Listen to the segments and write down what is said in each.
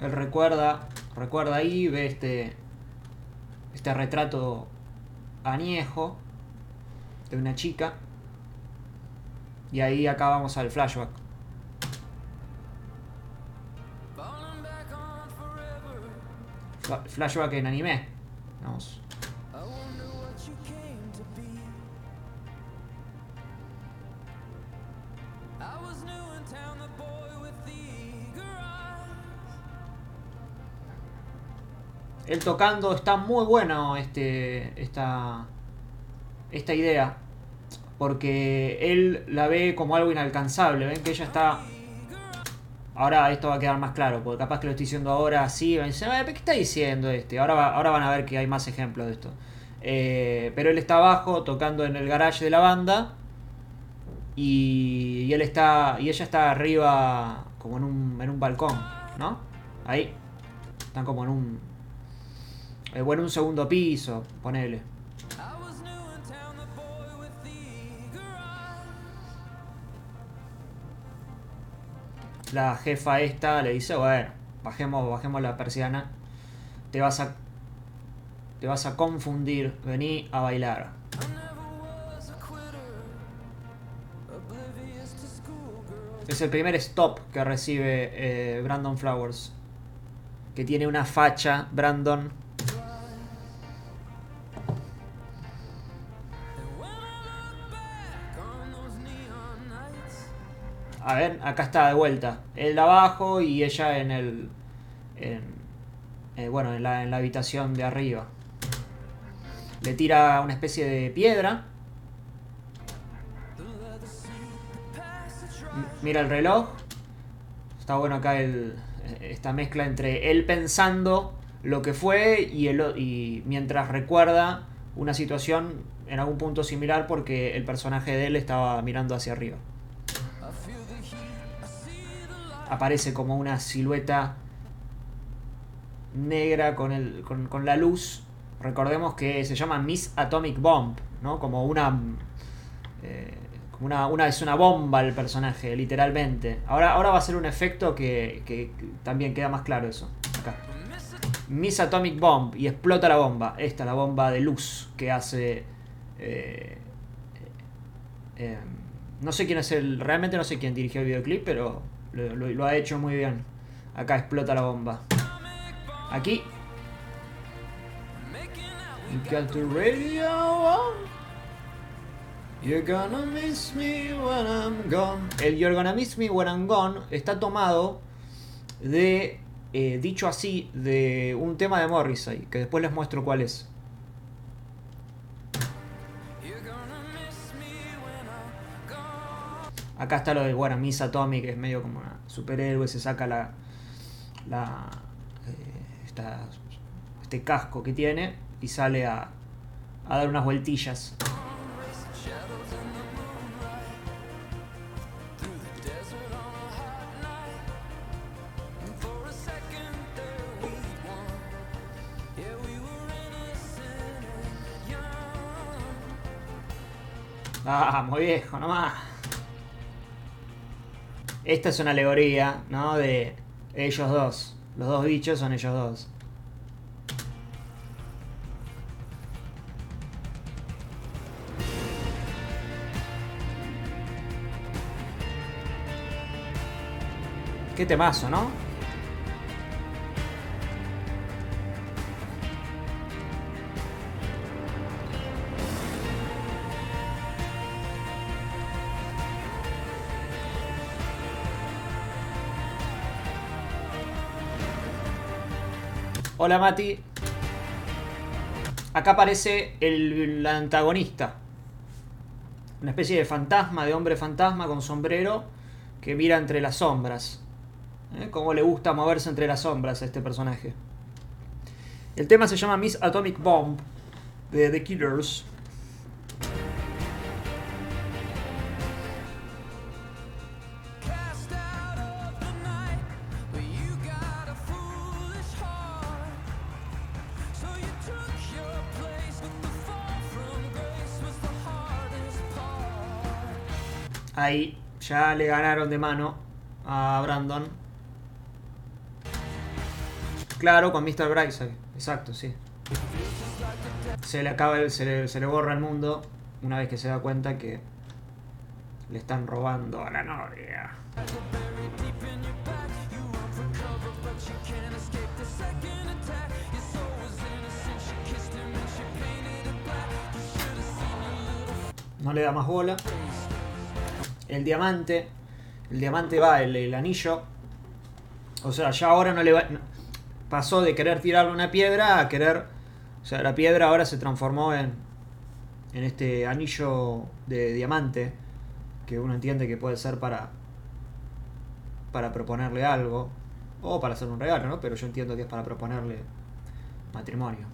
Él recuerda, recuerda ahí, ve este, este retrato añejo de una chica. Y ahí acabamos al flashback. Fla- Flashback en anime. Vamos. Él tocando está muy bueno este esta esta idea porque él la ve como algo inalcanzable, ven que ella está Ahora esto va a quedar más claro, porque capaz que lo estoy diciendo ahora así, van a "Eh, ¿qué está diciendo este? Ahora, ahora van a ver que hay más ejemplos de esto. Eh, pero él está abajo tocando en el garage de la banda y, y él está y ella está arriba como en un, en un balcón, ¿no? Ahí. Están como en un eh, bueno, un segundo piso, ponele. La jefa esta le dice, bueno, bajemos, bajemos la persiana. Te vas a. Te vas a confundir. Vení a bailar. Es el primer stop que recibe eh, Brandon Flowers. Que tiene una facha, Brandon. A ver, acá está de vuelta. Él abajo y ella en el. en- eh, bueno, en la, en la habitación de arriba. Le tira una especie de piedra. Mira el reloj. Está bueno acá el, esta mezcla entre él pensando lo que fue y, el, y mientras recuerda una situación en algún punto similar porque el personaje de él estaba mirando hacia arriba aparece como una silueta negra con, el, con, con la luz. Recordemos que se llama Miss Atomic Bomb, ¿no? Como una. eh, como una, una. Es una bomba el personaje, literalmente. Ahora, ahora va a ser un efecto que, que también queda más claro eso. Acá. Miss Atomic Bomb y explota la bomba. Esta, la bomba de luz que hace. eh, eh, no sé quién es el. Realmente no sé quién dirigió el videoclip, pero lo, ha hecho muy bien. Acá explota la bomba. Aquí. You're gonna miss me when I'm gone. El You're gonna miss me when I'm gone está tomado de. eh, dicho así, de un tema de Morrissey, que después les muestro cuál es. Acá está lo de, bueno, Miss Atomic, que es medio como una superhéroe, se saca la. la eh, esta- este casco que tiene y sale a, a dar unas vueltillas. Ah, muy viejo, nomás. Esta es una alegoría, ¿no? De ellos dos. Los dos bichos son ellos dos. Qué temazo, ¿no? Hola Mati. Acá aparece el, antagonista. Una especie de fantasma, de hombre fantasma con sombrero que mira entre las sombras. ¿Eh? Cómo le gusta moverse entre las sombras a este personaje. El tema se llama Miss Atomic Bomb de The Killers. Ahí ya le ganaron de mano a Brandon. Claro, con Mr. Brightside. Exacto, sí. Se le acaba el, se, le, borra el mundo una vez que se da cuenta que le están robando a la novia. No le da más bola. El diamante. El diamante va, el, anillo. O sea, ya ahora no le va. pasó de querer tirarle una piedra a querer. O sea, la piedra ahora se transformó en. En este anillo de diamante. Que uno entiende que puede ser para. Para proponerle algo. O para hacer un regalo, ¿no? Pero yo entiendo que es para proponerle matrimonio.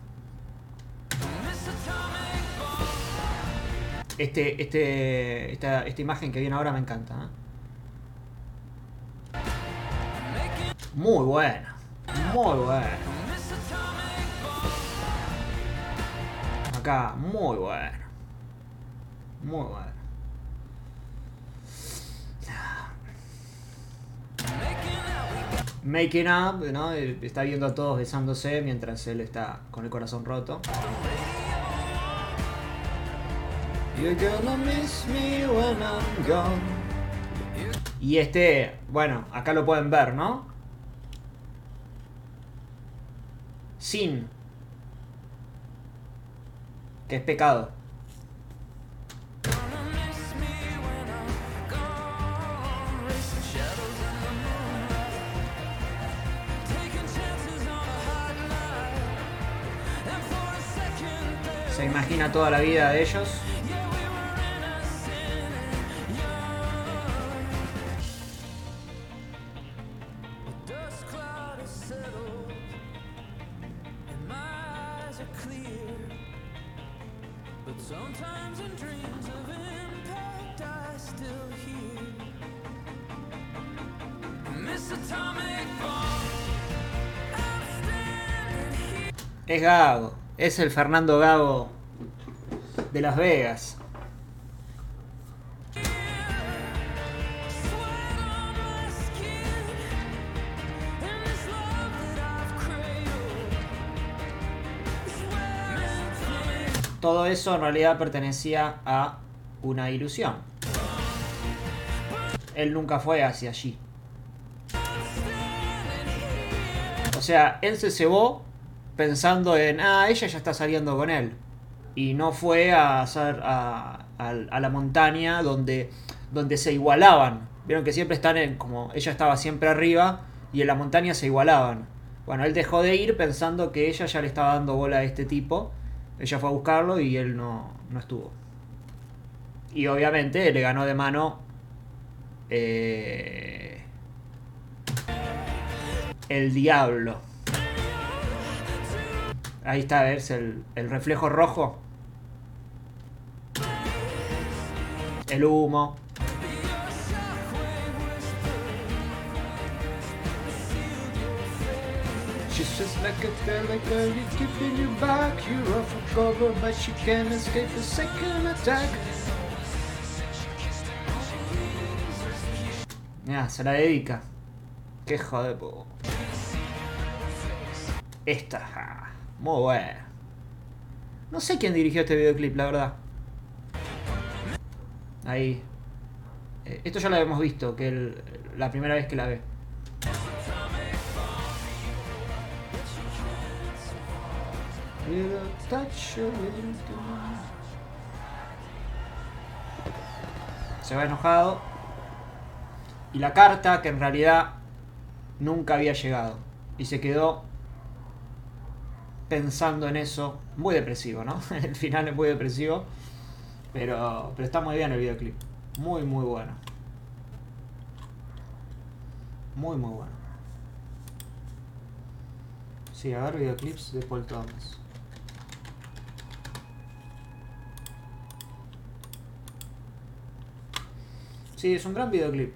Este, este, esta, esta imagen que viene ahora me encanta. ¿eh? Muy buena. Muy buena. Acá, muy buena. Muy buena. Making up, ¿no? Está viendo a todos besándose mientras él está con el corazón roto. Y este, bueno, acá lo pueden ver, ¿no? Sin. Que es pecado. Se imagina toda la vida de ellos. Clear. But sometimes in dreams of impact, I still hear Miss Atomic Bomb. Es Gago. Es el Fernando Gago de Las Vegas. Todo eso en realidad pertenecía a una ilusión. Él nunca fue hacia allí. O sea, él se cebó pensando en, ah, ella ya está saliendo con él. Y no fue a hacer a, a- a la montaña donde, donde se igualaban. Vieron que siempre están en, como ella estaba siempre arriba y en la montaña se igualaban. Bueno, él dejó de ir pensando que ella ya le estaba dando bola a este tipo. Ella fue a buscarlo y él no, no estuvo. Y obviamente le ganó de mano eh, el diablo. Ahí está, ¿ves? El, el reflejo rojo. El humo. Just like a delicate, you're keeping you back. You're off for cover, but she can't escape the second attack. Mira, se la dedica. Qué joder, po. Esta, ja, muy buena. No sé quién dirigió este videoclip, la verdad. Ahí. Eh, esto ya lo habíamos visto, que el- la primera vez que la ve. Se va enojado. Y la carta, que en realidad nunca había llegado. Y se quedó pensando en eso. Muy depresivo, ¿no? El final es muy depresivo. Pero, pero está muy bien el videoclip. Muy, muy bueno. Muy, muy bueno. Sí, a ver videoclips de Paul Thomas. Sí, es un gran videoclip.